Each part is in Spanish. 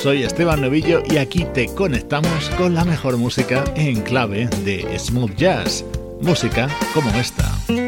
Soy Esteban Novillo y aquí te conectamos con la mejor música en clave de smooth jazz. Música como esta.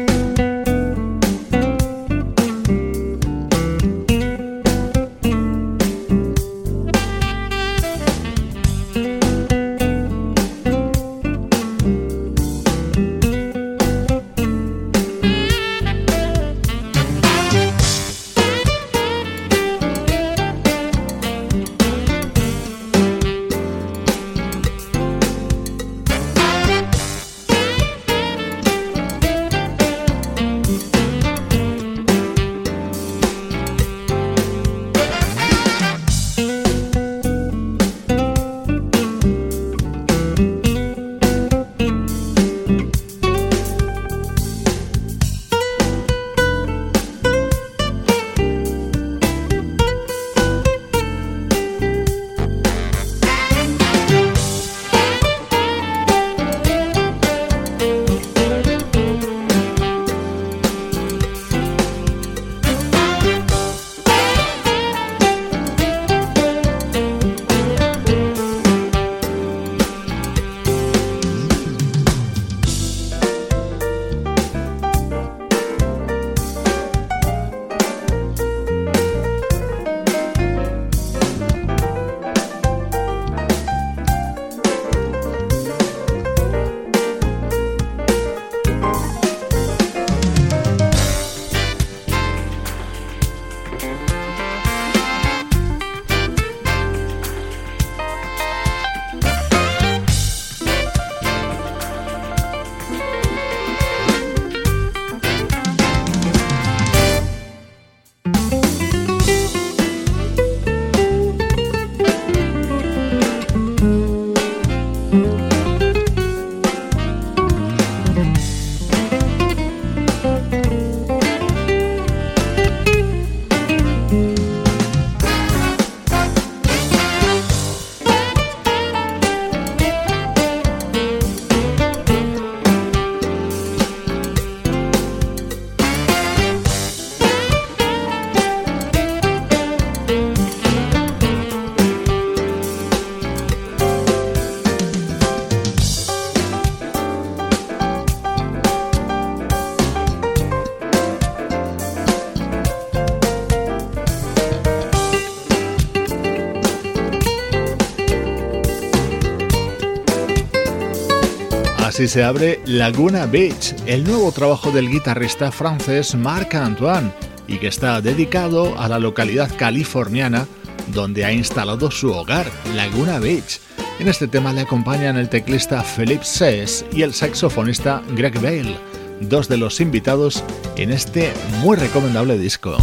Así se abre Laguna Beach, el nuevo trabajo del guitarrista francés Marc Antoine, y que está dedicado a la localidad californiana donde ha instalado su hogar, Laguna Beach. En este tema le acompañan el teclista Philip Sess y el saxofonista Greg Bale, dos de los invitados en este muy recomendable disco.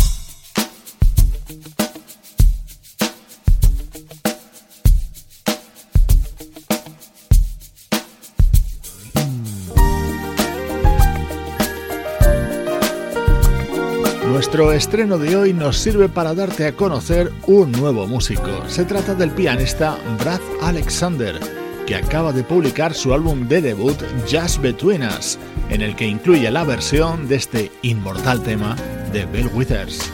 Nuestro estreno de hoy nos sirve para darte a conocer un nuevo músico. Se trata del pianista Brad Alexander, que acaba de publicar su álbum de debut Just Between Us, en el que incluye la versión de este inmortal tema de Bill Withers.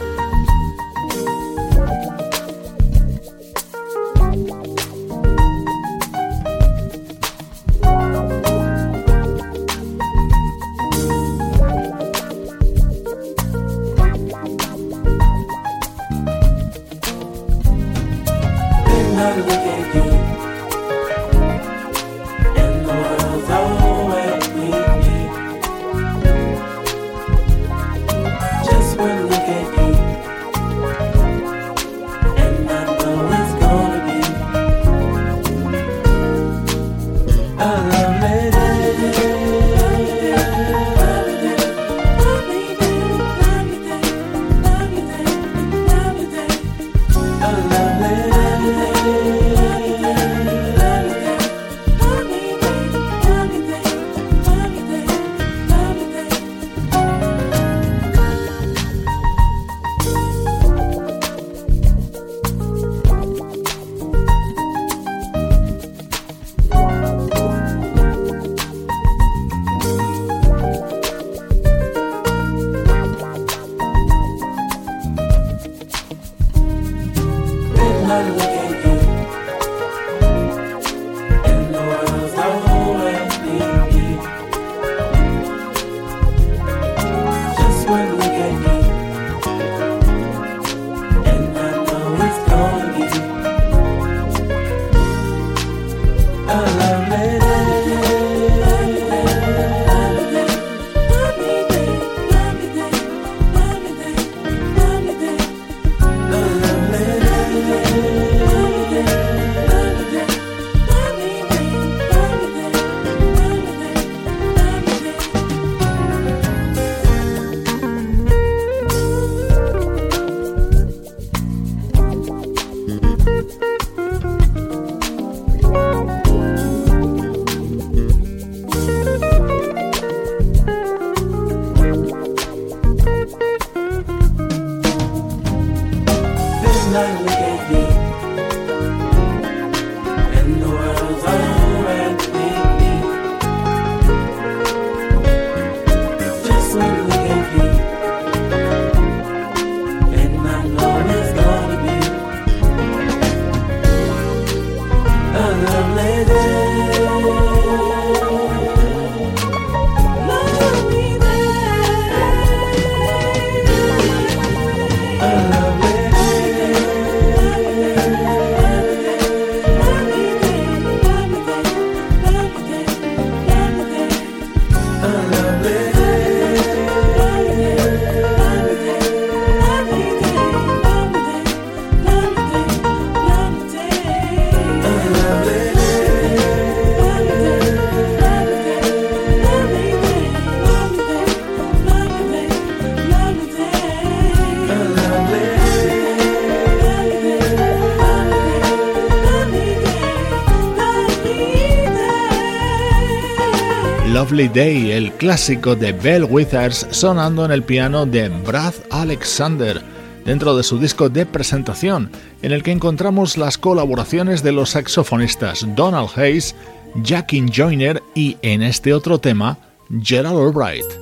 Day, el clásico de Bell Withers, sonando en el piano de Brad Alexander, dentro de su disco de presentación, en el que encontramos las colaboraciones de los saxofonistas Donald Hayes, Jackie Joyner y, en este otro tema, Gerald Albright.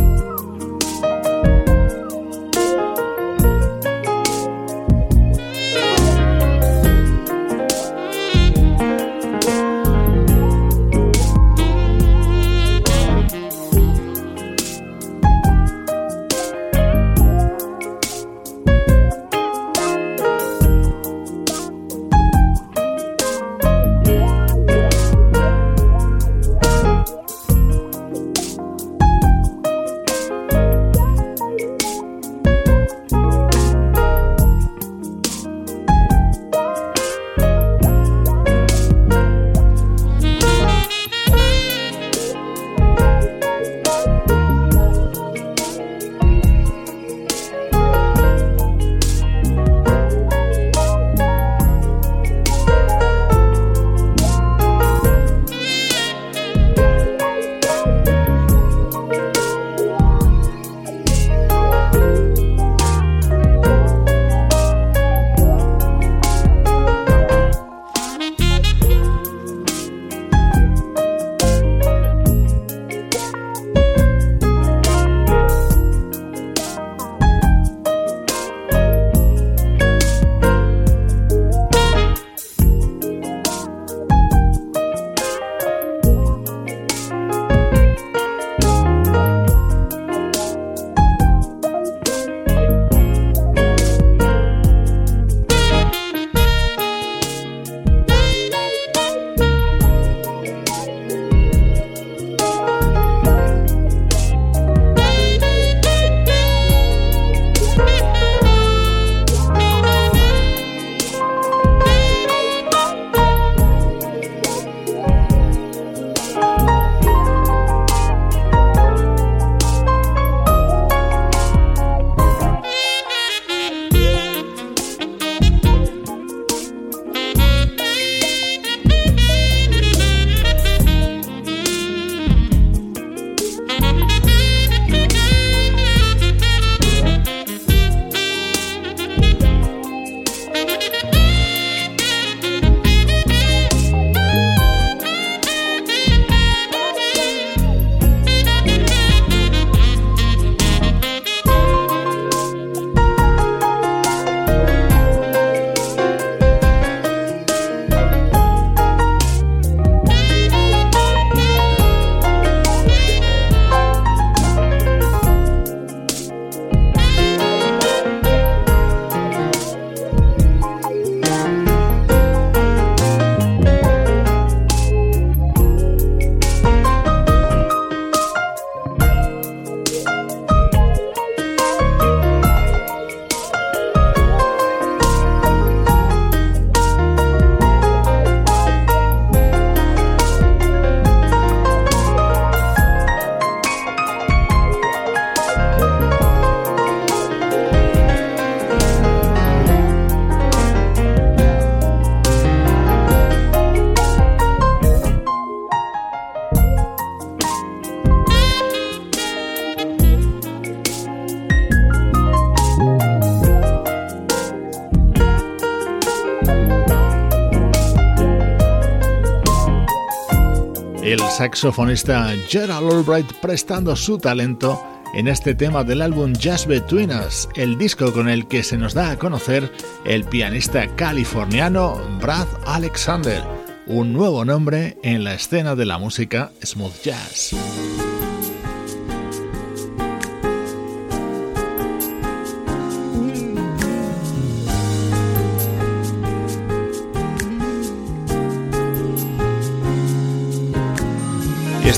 Saxofonista Gerald Albright prestando su talento en este tema del álbum Jazz Between Us, el disco con el que se nos da a conocer el pianista californiano Brad Alexander, un nuevo nombre en la escena de la música smooth jazz.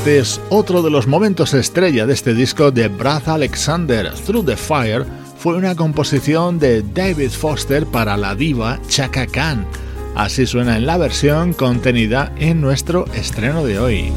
Este es otro de los momentos estrella de este disco de Brad Alexander, Through the Fire, fue una composición de David Foster para la diva Chaka Khan. Así suena en la versión contenida en nuestro estreno de hoy.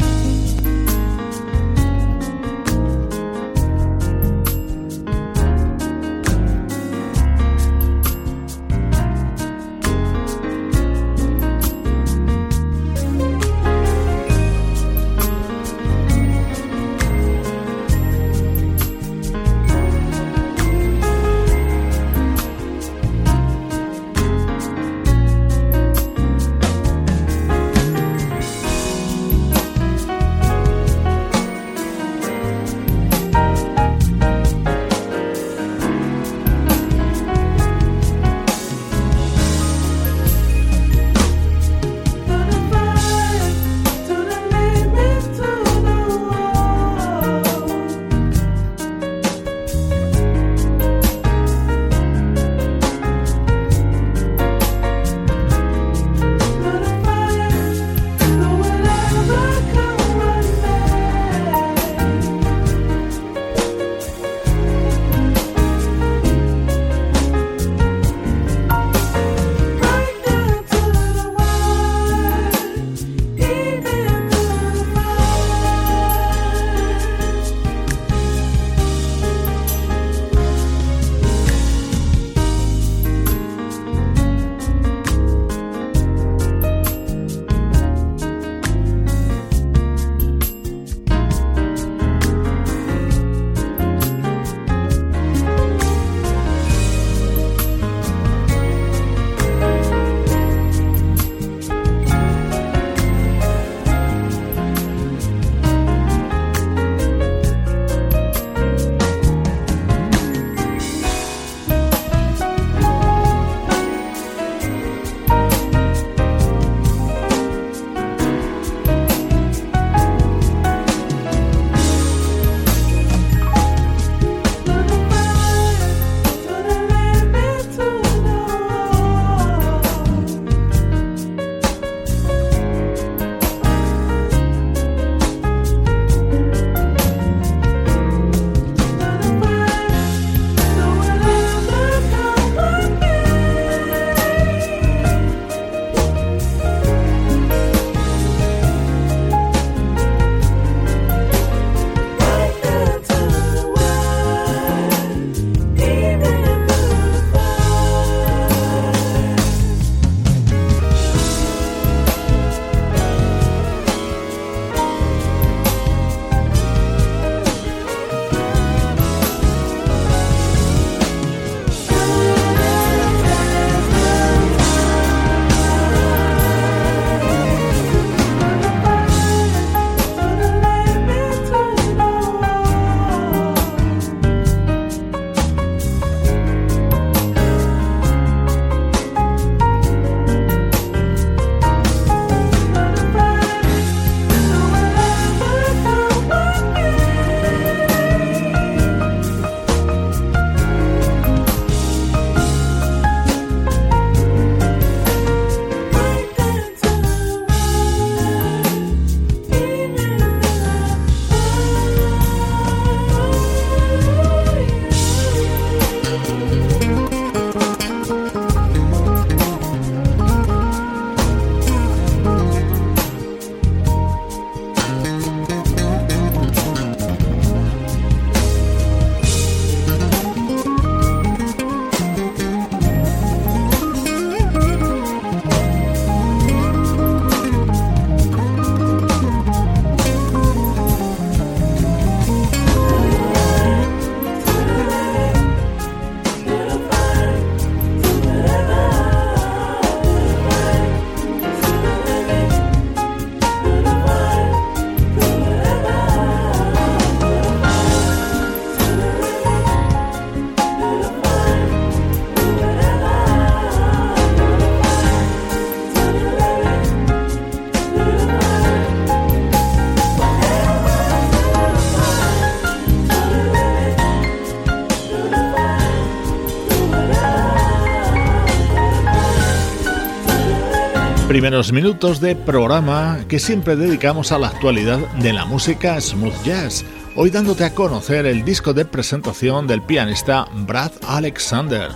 Primeros minutos de programa que siempre dedicamos a la actualidad de la música smooth jazz, hoy dándote a conocer el disco de presentación del pianista Brad Alexander.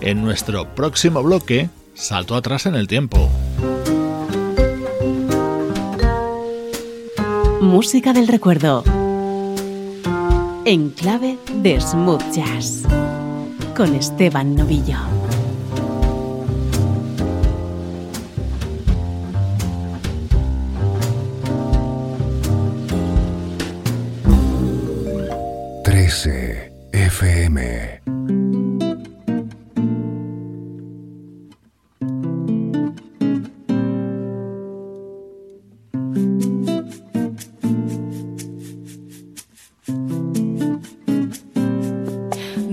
En nuestro próximo bloque, salto atrás en el tiempo. Música del recuerdo. En clave de smooth jazz. Con Esteban Novillo.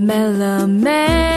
Mellow Man.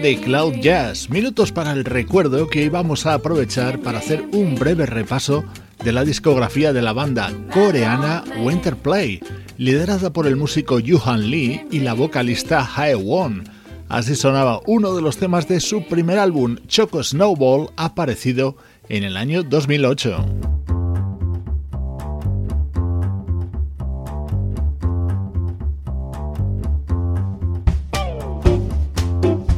De Cloud Jazz, minutos para el recuerdo que vamos a aprovechar para hacer un breve repaso de la discografía de la banda coreana Winterplay, liderada por el músico Yuhan Lee y la vocalista Hae Won. Así sonaba uno de los temas de su primer álbum, Choco Snowball, aparecido en el año 2008.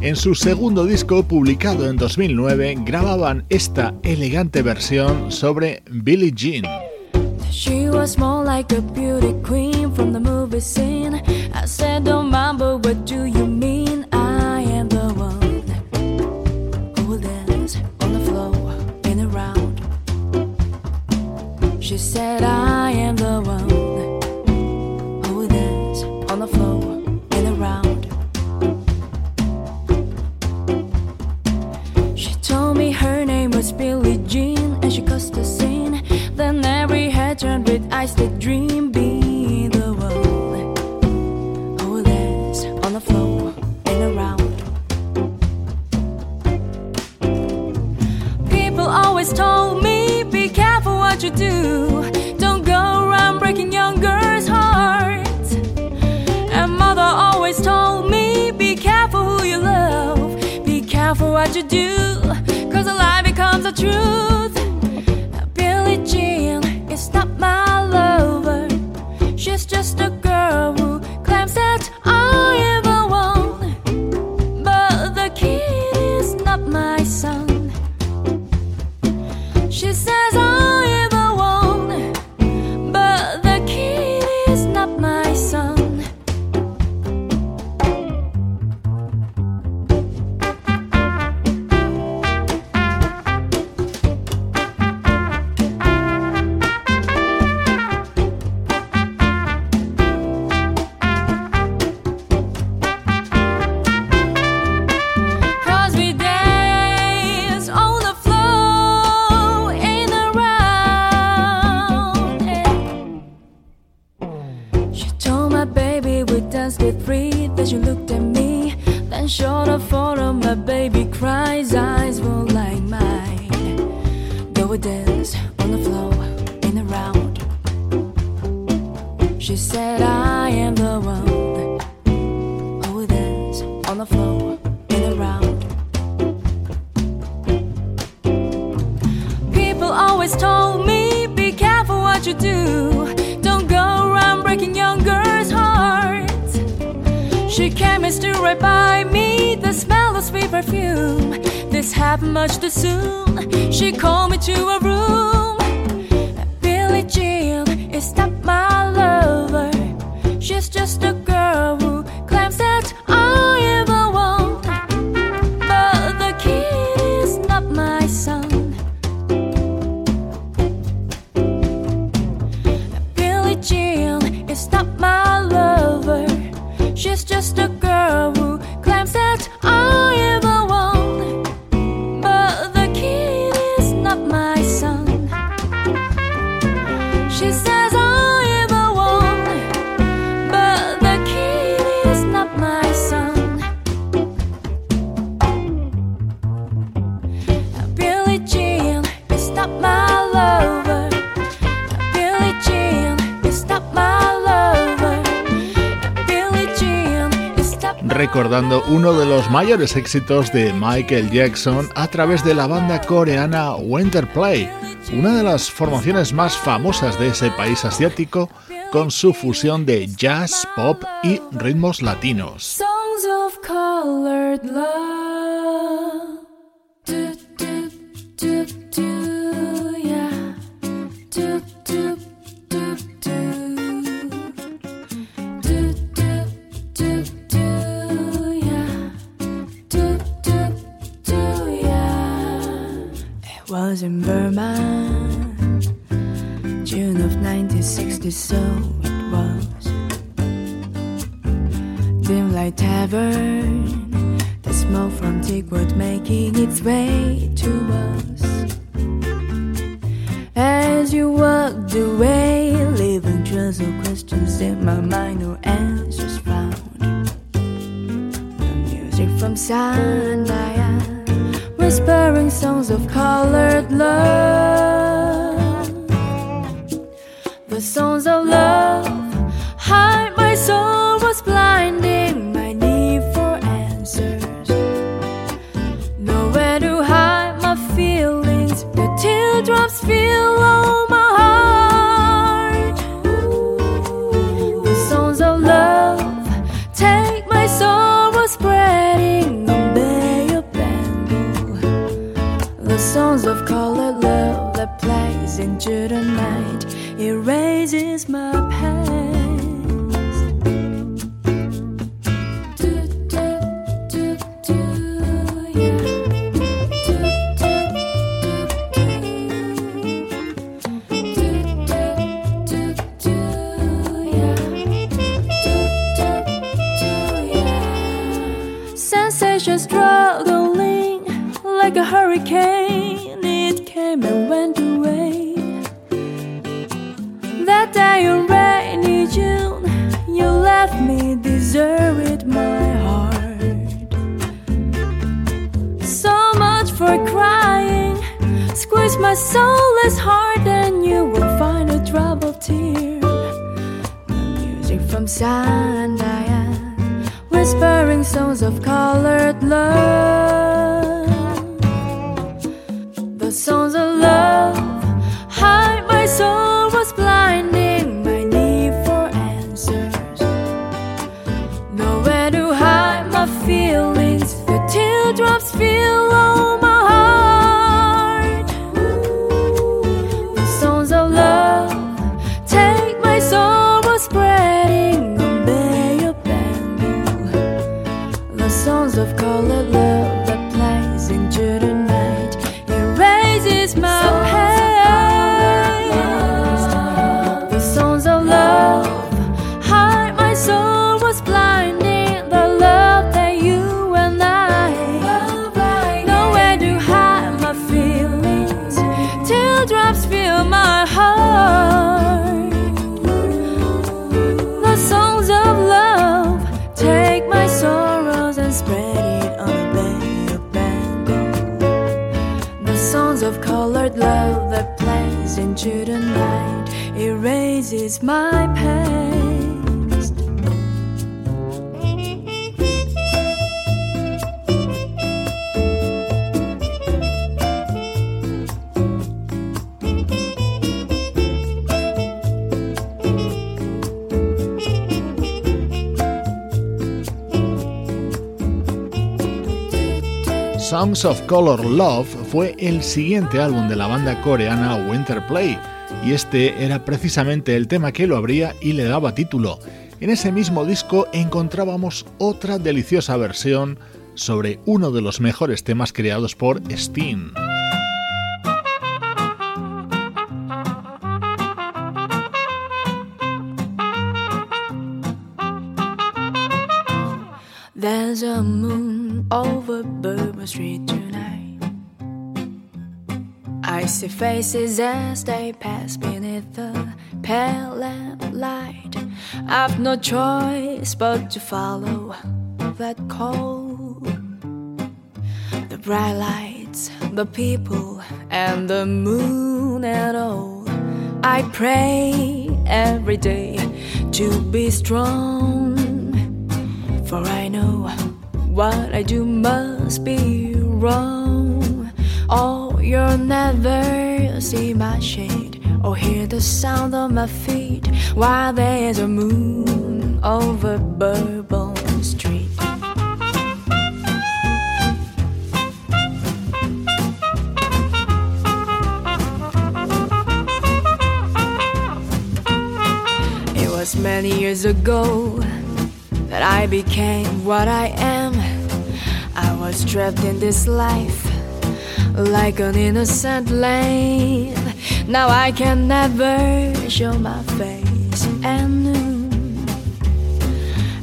En su segundo disco, publicado en 2009, grababan esta elegante versión sobre Billie Jean. She was more like a beauty queen from the movie scene. I said, Don't mind, but what do you mean? I am the one who dance on the floor in a round. She said, I chemistry right by me, the smell of sweet perfume. This happened much too soon. She called me to a room. los mayores éxitos de Michael Jackson a través de la banda coreana Winterplay, una de las formaciones más famosas de ese país asiático con su fusión de jazz, pop y ritmos latinos. in Burma, June of 1960, so it was. Dim Light Tavern, the smoke from Teakwood making its way to us. As you walked away, leaving trails of questions in my mind, no answers found. The music from sunlight whispering songs of colored love. deserted my heart. So much for crying. Squeeze my soulless heart, and you will find a troubled tear. Music from Sandia, whispering songs of colored love. My past. Songs of Color Love fue el siguiente álbum de la banda coreana Winterplay, y este era precisamente el tema que lo abría y le daba título. En ese mismo disco encontrábamos otra deliciosa versión sobre uno de los mejores temas creados por tonight. See faces as they pass beneath the pale lamplight. I've no choice but to follow that call. The bright lights, the people, and the moon at all. I pray every day to be strong. For I know what I do must be wrong. Oh, you'll never see my shade or hear the sound of my feet while there's a moon over Bourbon Street. It was many years ago that I became what I am. I was trapped in this life like an innocent lamb. Now I can never show my face and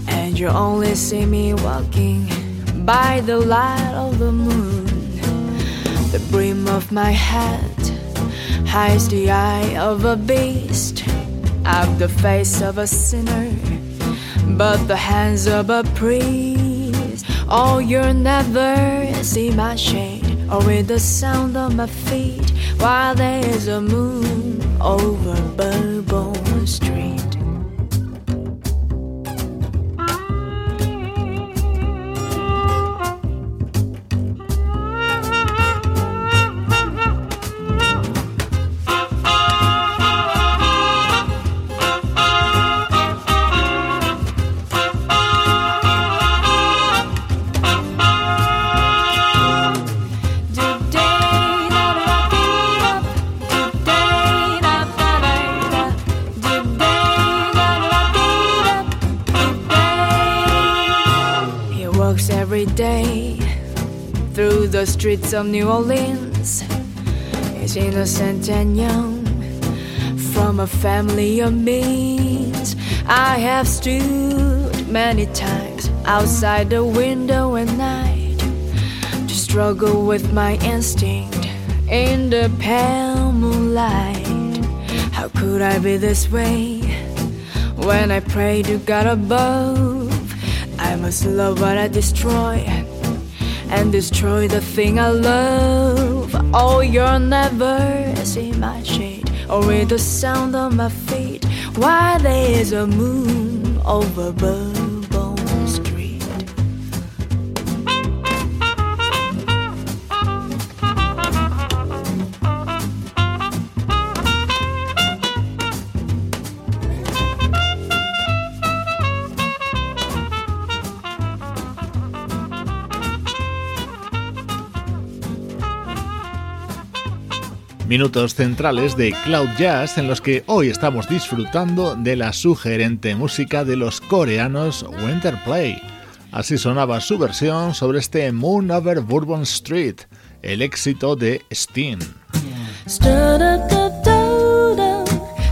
And you only see me walking by the light of the moon. The brim of my hat hides the eye of a beast. I've the face of a sinner but the hands of a priest. Oh, you'll never see my shade, or with the sound of my feet, while there's a moon over Bourbon streets of New Orleans. He's innocent and young from a family of means. I have stood many times outside the window at night to struggle with my instinct in the pale moonlight. How could I be this way when I pray to God above? I must love what I destroy and destroy the thing I love. Oh, you'll never see my shade or hear the sound of my feet while there's a moon over Bourbon Minutos centrales de Cloud Jazz en los que hoy estamos disfrutando de la sugerente música de los coreanos Winterplay. Así sonaba su versión sobre este Moon Over Bourbon Street, el éxito de Steen.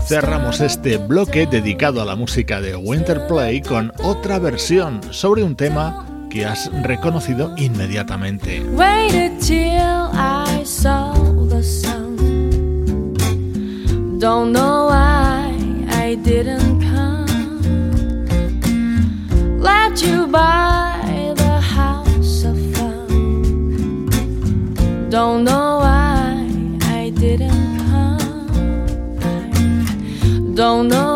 Cerramos este bloque dedicado a la música de Winterplay con otra versión sobre un tema que has reconocido inmediatamente. Don't know why I didn't come. Let you buy the house of fun. Don't know why I didn't come. Don't know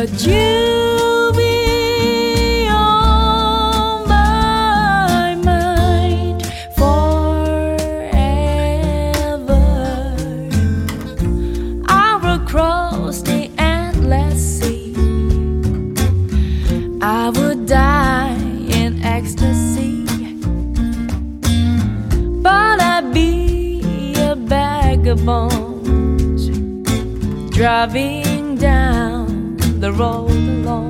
but you'll be on my mind forever. i cross the endless sea. I would die in ecstasy, but I'd be a vagabond driving. Alone. My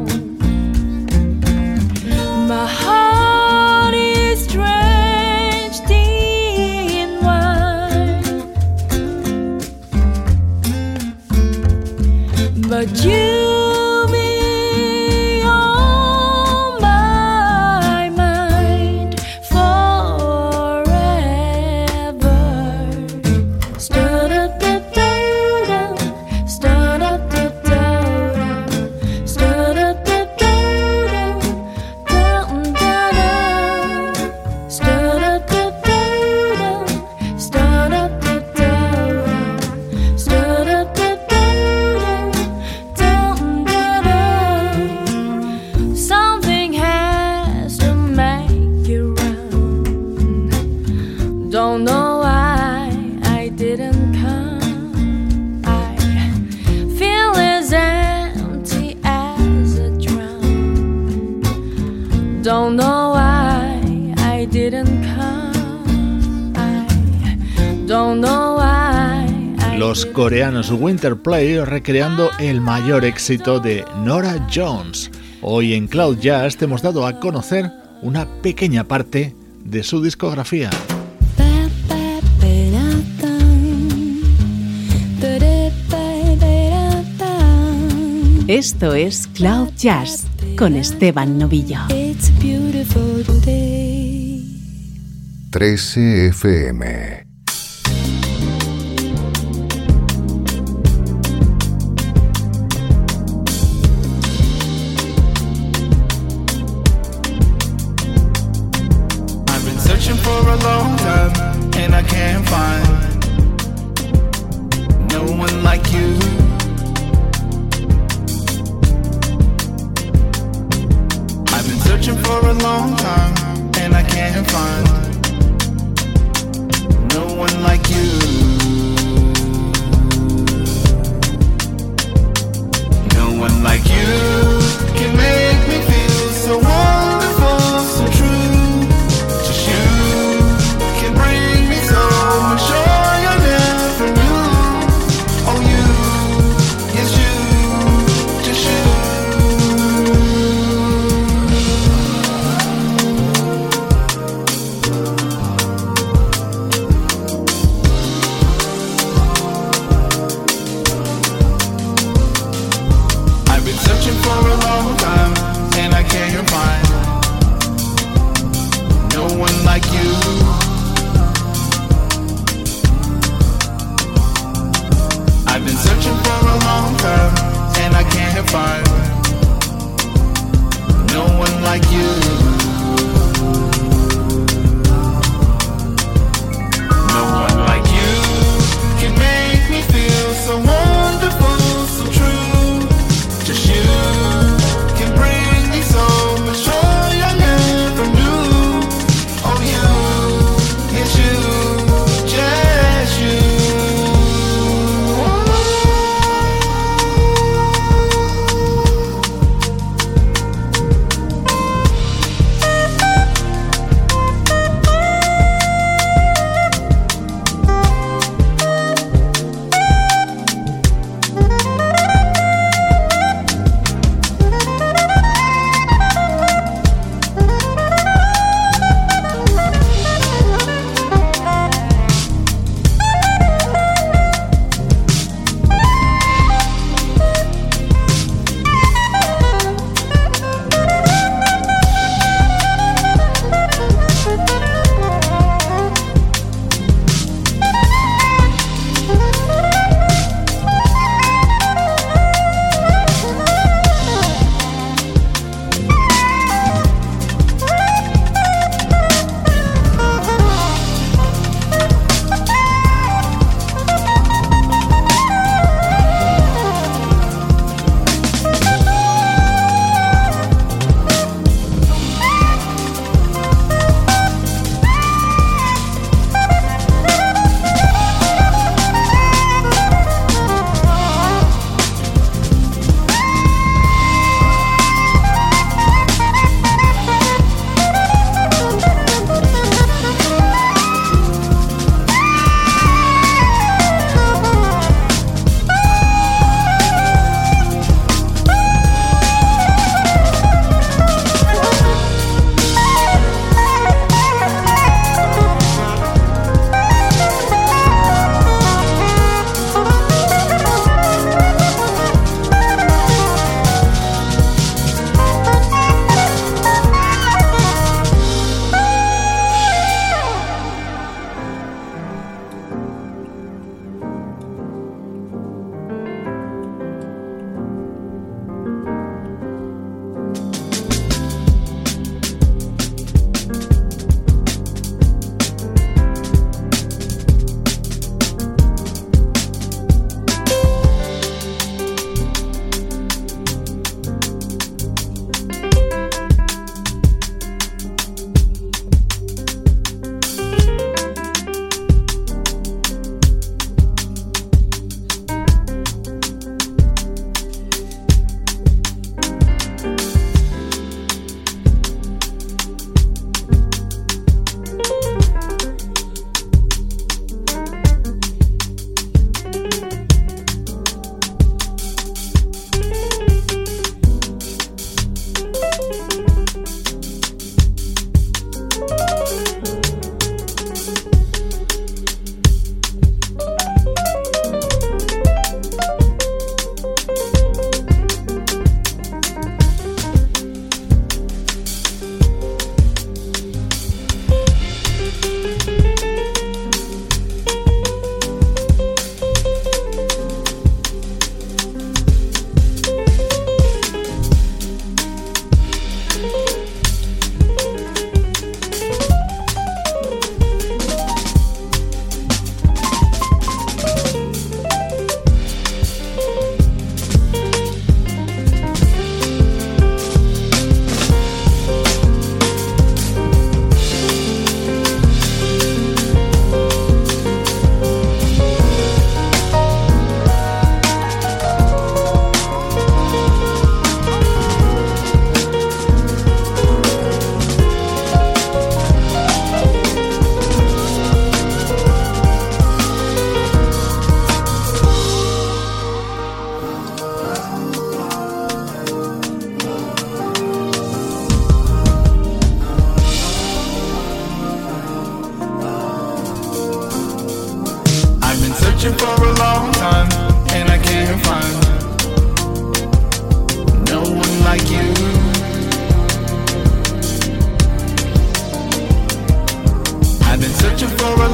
coreanos Winterplay recreando el mayor éxito de Nora Jones. Hoy en Cloud Jazz te hemos dado a conocer una pequeña parte de su discografía. Esto es Cloud Jazz con Esteban Novillo. 13 FM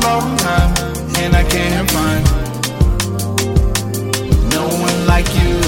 long time and I can't find no one like you.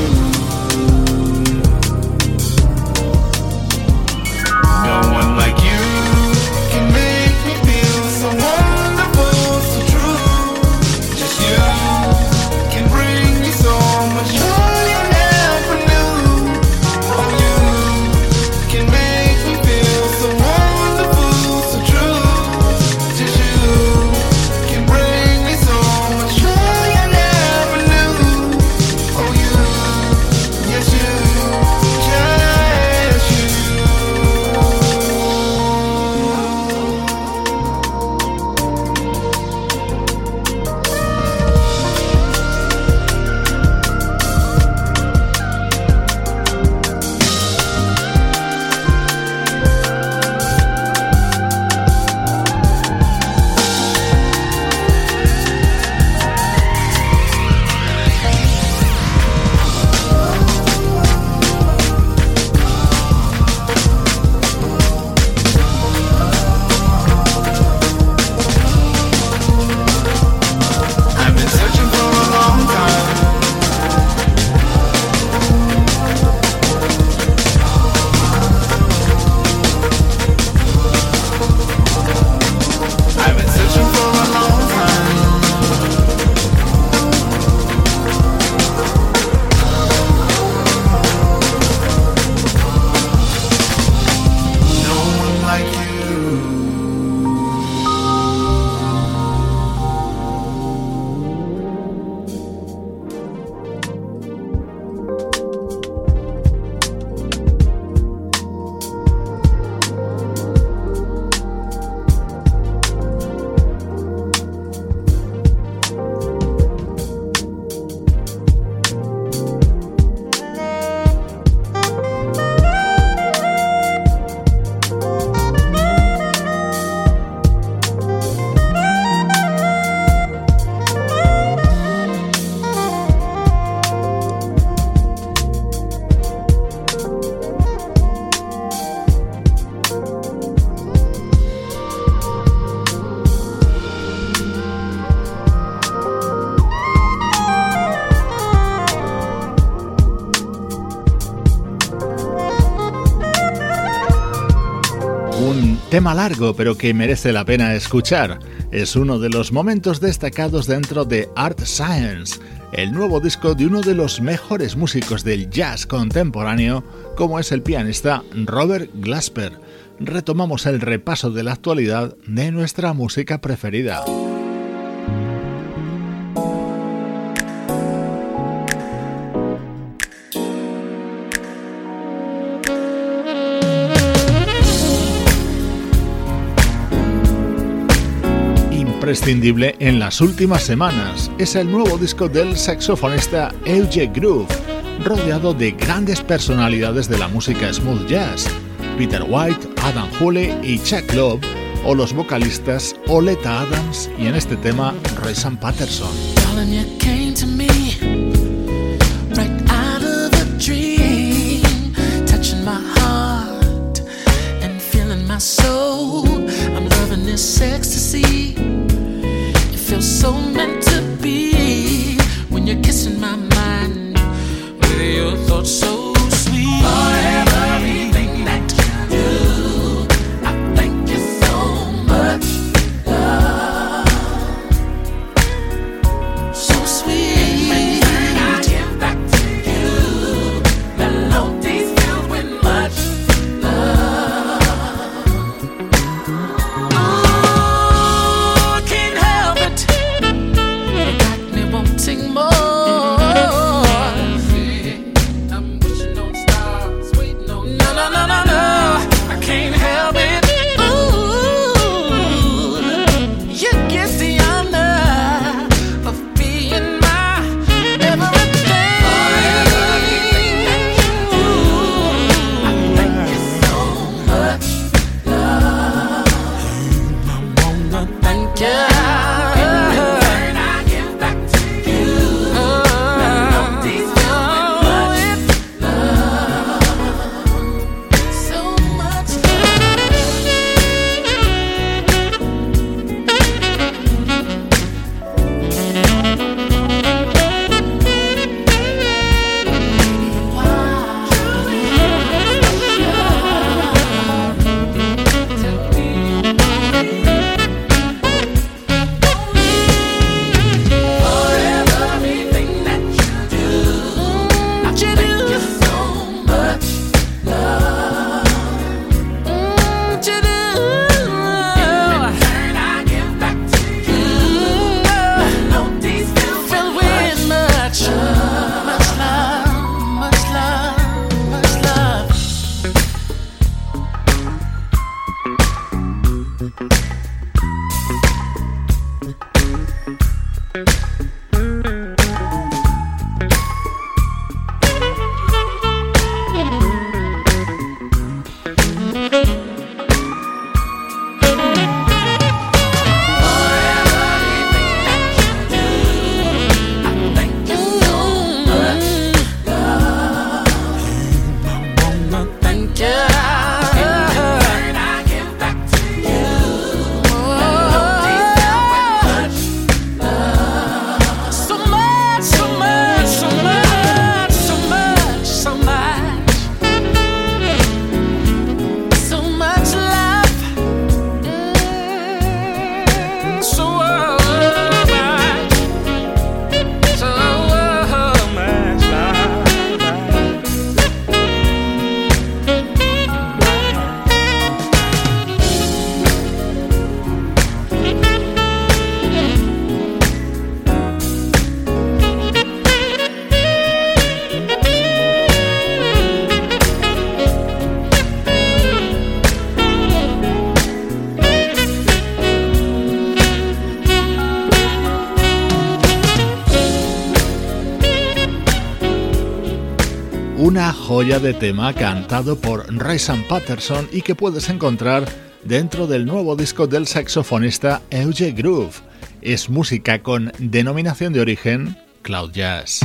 Tema largo pero que merece la pena escuchar. Es uno de los momentos destacados dentro de Art Science, el nuevo disco de uno de los mejores músicos del jazz contemporáneo, como es el pianista Robert Glasper. Retomamos el repaso de la actualidad de nuestra música preferida. Imprescindible en las últimas semanas. Es el nuevo disco del saxofonista Euge Groove, rodeado de grandes personalidades de la música smooth jazz, Peter White, Adam Hooley y Chuck Love, o los vocalistas Oleta Adams y en este tema Rayson Patterson. so many joya de tema cantado por Rayson Patterson y que puedes encontrar dentro del nuevo disco del saxofonista Euge Groove. Es música con denominación de origen Cloud Jazz.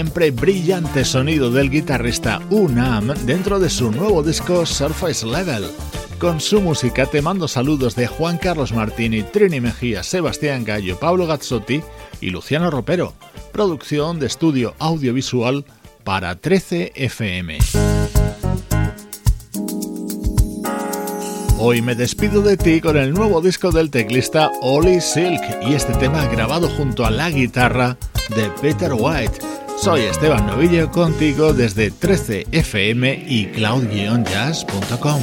Siempre brillante sonido del guitarrista Unam dentro de su nuevo disco Surface Level. Con su música te mando saludos de Juan Carlos Martini, Trini Mejía, Sebastián Gallo, Pablo Gazzotti y Luciano Ropero. Producción de estudio audiovisual para 13 FM. Hoy me despido de ti con el nuevo disco del teclista Ollie Silk y este tema grabado junto a la guitarra de Peter White. Soy Esteban Novillo contigo desde 13fm y cloud-jazz.com.